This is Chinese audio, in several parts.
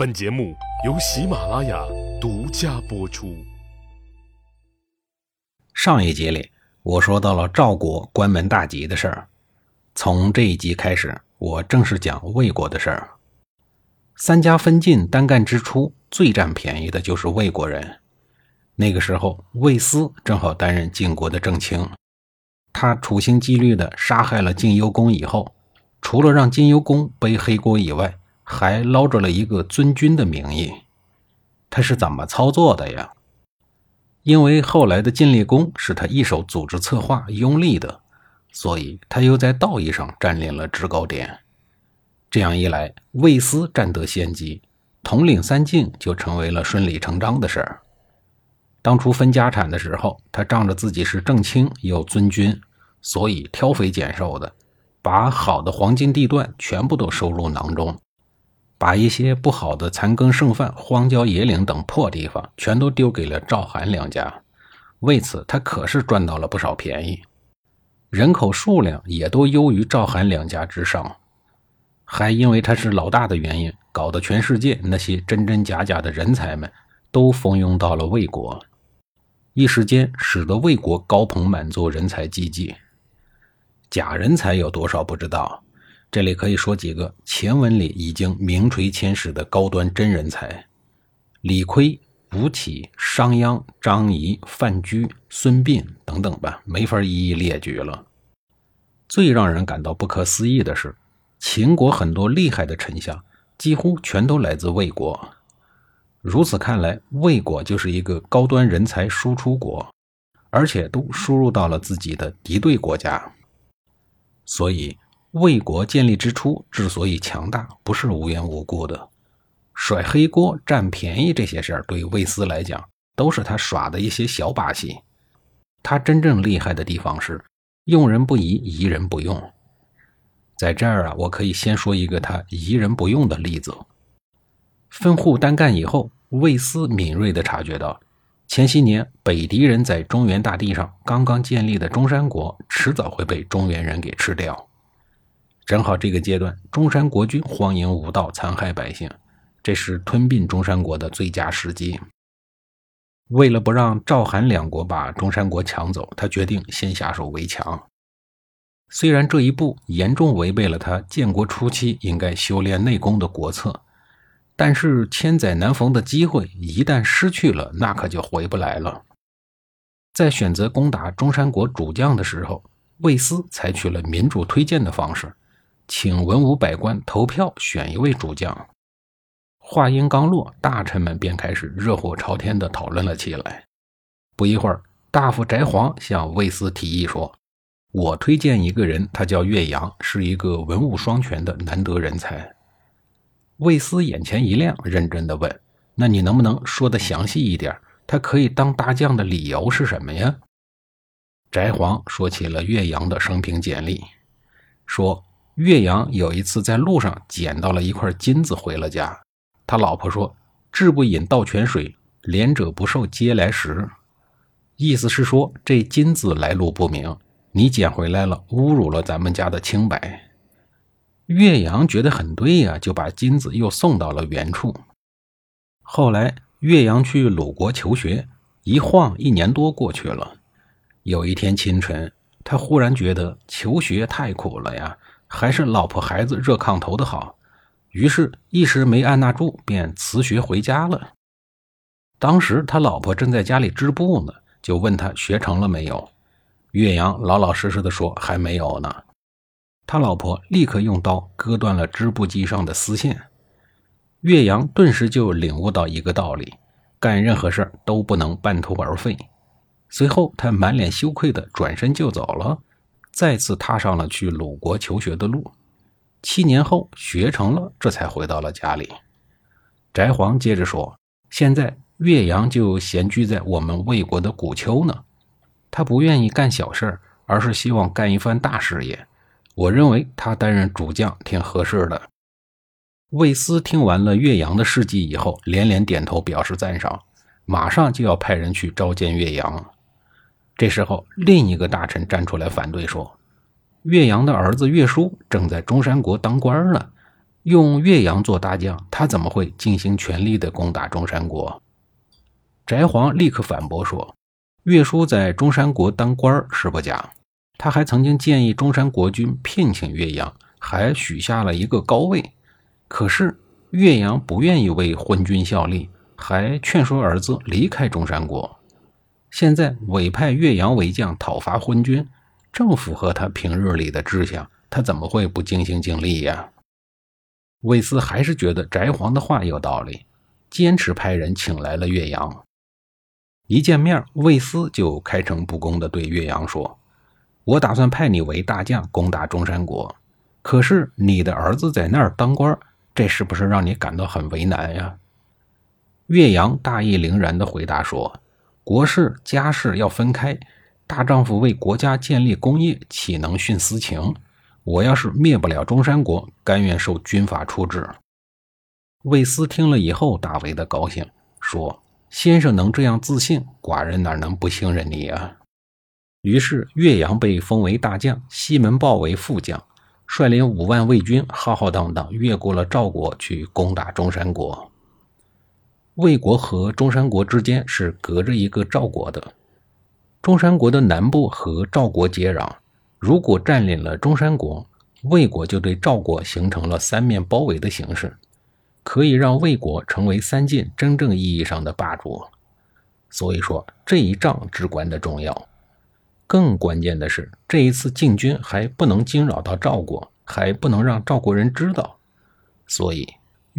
本节目由喜马拉雅独家播出。上一集里，我说到了赵国关门大吉的事儿。从这一集开始，我正式讲魏国的事儿。三家分晋单干之初，最占便宜的就是魏国人。那个时候，魏斯正好担任晋国的正卿，他处心积虑地杀害了晋幽公以后，除了让晋幽公背黑锅以外，还捞着了一个尊君的名义。他是怎么操作的呀？因为后来的晋厉公是他一手组织策划拥立的，所以他又在道义上占领了制高点。这样一来，魏斯占得先机，统领三晋就成为了顺理成章的事儿。当初分家产的时候，他仗着自己是正卿又尊君，所以挑肥拣瘦的，把好的黄金地段全部都收入囊中，把一些不好的残羹剩饭、荒郊野岭等破地方全都丢给了赵韩两家。为此，他可是赚到了不少便宜，人口数量也都优于赵韩两家之上，还因为他是老大的原因，搞得全世界那些真真假假的人才们都蜂拥到了魏国。一时间，使得魏国高朋满座，人才济济。假人才有多少不知道？这里可以说几个前文里已经名垂千史的高端真人才：李悝、吴起、商鞅、张仪、范雎、孙膑等等吧，没法一一列举了。最让人感到不可思议的是，秦国很多厉害的丞相几乎全都来自魏国。如此看来，魏国就是一个高端人才输出国，而且都输入到了自己的敌对国家。所以，魏国建立之初之所以强大，不是无缘无故的。甩黑锅、占便宜这些事儿，对魏斯来讲，都是他耍的一些小把戏。他真正厉害的地方是用人不疑，疑人不用。在这儿啊，我可以先说一个他疑人不用的例子。分户单干以后，魏斯敏锐地察觉到，前些年北狄人在中原大地上刚刚建立的中山国，迟早会被中原人给吃掉。正好这个阶段，中山国君荒淫无道，残害百姓，这是吞并中山国的最佳时机。为了不让赵韩两国把中山国抢走，他决定先下手为强。虽然这一步严重违背了他建国初期应该修炼内功的国策。但是千载难逢的机会一旦失去了，那可就回不来了。在选择攻打中山国主将的时候，魏斯采取了民主推荐的方式，请文武百官投票选一位主将。话音刚落，大臣们便开始热火朝天地讨论了起来。不一会儿，大夫翟璜向魏斯提议说：“我推荐一个人，他叫岳阳，是一个文武双全的难得人才。”魏斯眼前一亮，认真的问：“那你能不能说的详细一点？他可以当大将的理由是什么呀？”翟璜说起了岳阳的生平简历，说岳阳有一次在路上捡到了一块金子回了家，他老婆说：“志不饮盗泉水，廉者不受嗟来食。”意思是说这金子来路不明，你捡回来了，侮辱了咱们家的清白。岳阳觉得很对呀，就把金子又送到了原处。后来，岳阳去鲁国求学，一晃一年多过去了。有一天清晨，他忽然觉得求学太苦了呀，还是老婆孩子热炕头的好。于是，一时没按捺住，便辞学回家了。当时他老婆正在家里织布呢，就问他学成了没有。岳阳老老实实的说：“还没有呢。”他老婆立刻用刀割断了织布机上的丝线，岳阳顿时就领悟到一个道理：干任何事都不能半途而废。随后，他满脸羞愧地转身就走了，再次踏上了去鲁国求学的路。七年后，学成了，这才回到了家里。翟璜接着说：“现在岳阳就闲居在我们魏国的古丘呢，他不愿意干小事儿而是希望干一番大事业。”我认为他担任主将挺合适的。魏斯听完了岳阳的事迹以后，连连点头表示赞赏，马上就要派人去召见岳阳。这时候，另一个大臣站出来反对说：“岳阳的儿子岳叔正在中山国当官呢，用岳阳做大将，他怎么会尽心全力的攻打中山国？翟璜立刻反驳说：“岳叔在中山国当官是不假，他还曾经建议中山国君聘请岳阳，还许下了一个高位。可是岳阳不愿意为昏君效力，还劝说儿子离开中山国。现在委派岳阳为将讨伐昏君，正符合他平日里的志向，他怎么会不尽心尽力呀？”魏斯还是觉得翟璜的话有道理，坚持派人请来了岳阳。一见面，魏斯就开诚布公地对岳阳说：“我打算派你为大将，攻打中山国。可是你的儿子在那儿当官，这是不是让你感到很为难呀？”岳阳大义凛然地回答说：“国事家事要分开，大丈夫为国家建立功业，岂能徇私情？”我要是灭不了中山国，甘愿受军法处置。魏斯听了以后大为的高兴，说：“先生能这样自信，寡人哪能不信任你啊？”于是岳阳被封为大将，西门豹为副将，率领五万魏军，浩浩荡荡越过了赵国，去攻打中山国。魏国和中山国之间是隔着一个赵国的，中山国的南部和赵国接壤。如果占领了中山国，魏国就对赵国形成了三面包围的形势，可以让魏国成为三晋真正意义上的霸主。所以说这一仗至关的重要。更关键的是，这一次进军还不能惊扰到赵国，还不能让赵国人知道。所以，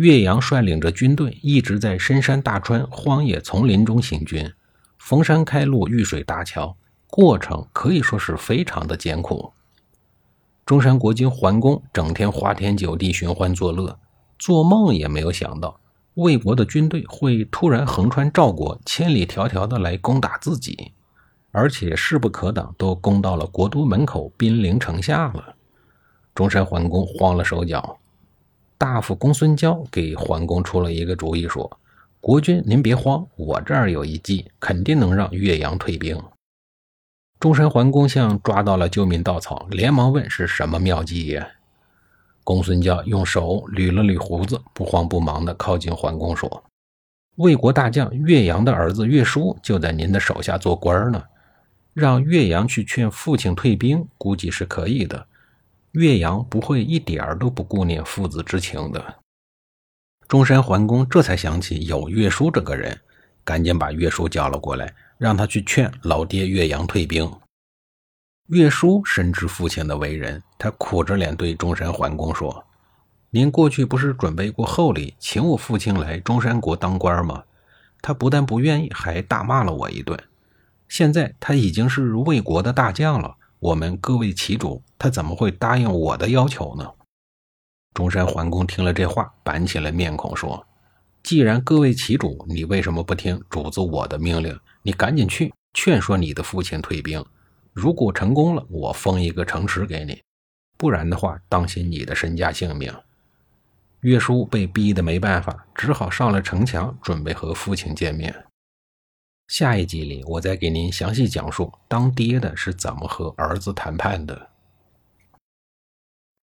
岳阳率领着军队一直在深山大川、荒野丛林中行军，逢山开路，遇水搭桥。过程可以说是非常的艰苦。中山国君桓公整天花天酒地、寻欢作乐，做梦也没有想到魏国的军队会突然横穿赵国，千里迢迢的来攻打自己，而且势不可挡，都攻到了国都门口，兵临城下了。中山桓公慌了手脚，大夫公孙交给桓公出了一个主意，说：“国君您别慌，我这儿有一计，肯定能让岳阳退兵。”中山桓公像抓到了救命稻草，连忙问：“是什么妙计呀？”公孙交用手捋了捋胡子，不慌不忙地靠近桓公说：“魏国大将岳阳的儿子岳叔就在您的手下做官呢，让岳阳去劝父亲退兵，估计是可以的。岳阳不会一点儿都不顾念父子之情的。”中山桓公这才想起有岳叔这个人，赶紧把岳叔叫了过来。让他去劝老爹岳阳退兵。岳叔深知父亲的为人，他苦着脸对中山桓公说：“您过去不是准备过厚礼，请我父亲来中山国当官吗？他不但不愿意，还大骂了我一顿。现在他已经是魏国的大将了，我们各为其主，他怎么会答应我的要求呢？”中山桓公听了这话，板起了面孔说：“既然各为其主，你为什么不听主子我的命令？”你赶紧去劝说你的父亲退兵，如果成功了，我封一个城池给你；不然的话，当心你的身家性命。岳叔被逼得没办法，只好上了城墙，准备和父亲见面。下一集里，我再给您详细讲述当爹的是怎么和儿子谈判的。